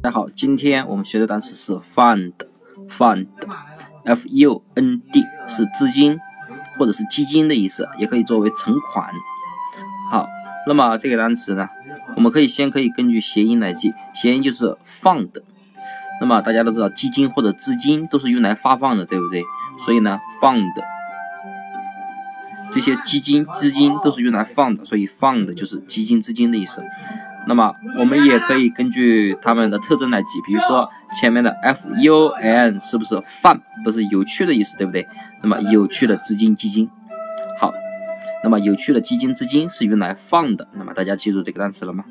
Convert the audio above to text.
大家好，今天我们学的单词是 fund，fund，f u n d 是资金或者是基金的意思，也可以作为存款。好，那么这个单词呢，我们可以先可以根据谐音来记，谐音就是 fund。那么大家都知道，基金或者资金都是用来发放的，对不对？所以呢，fund 这些基金资金都是用来放的，所以 fund 就是基金资金的意思。那么我们也可以根据它们的特征来记，比如说前面的 f u n 是不是 fun 不是有趣的意思，对不对？那么有趣的资金基金，好，那么有趣的基金资金是用来放的。那么大家记住这个单词了吗？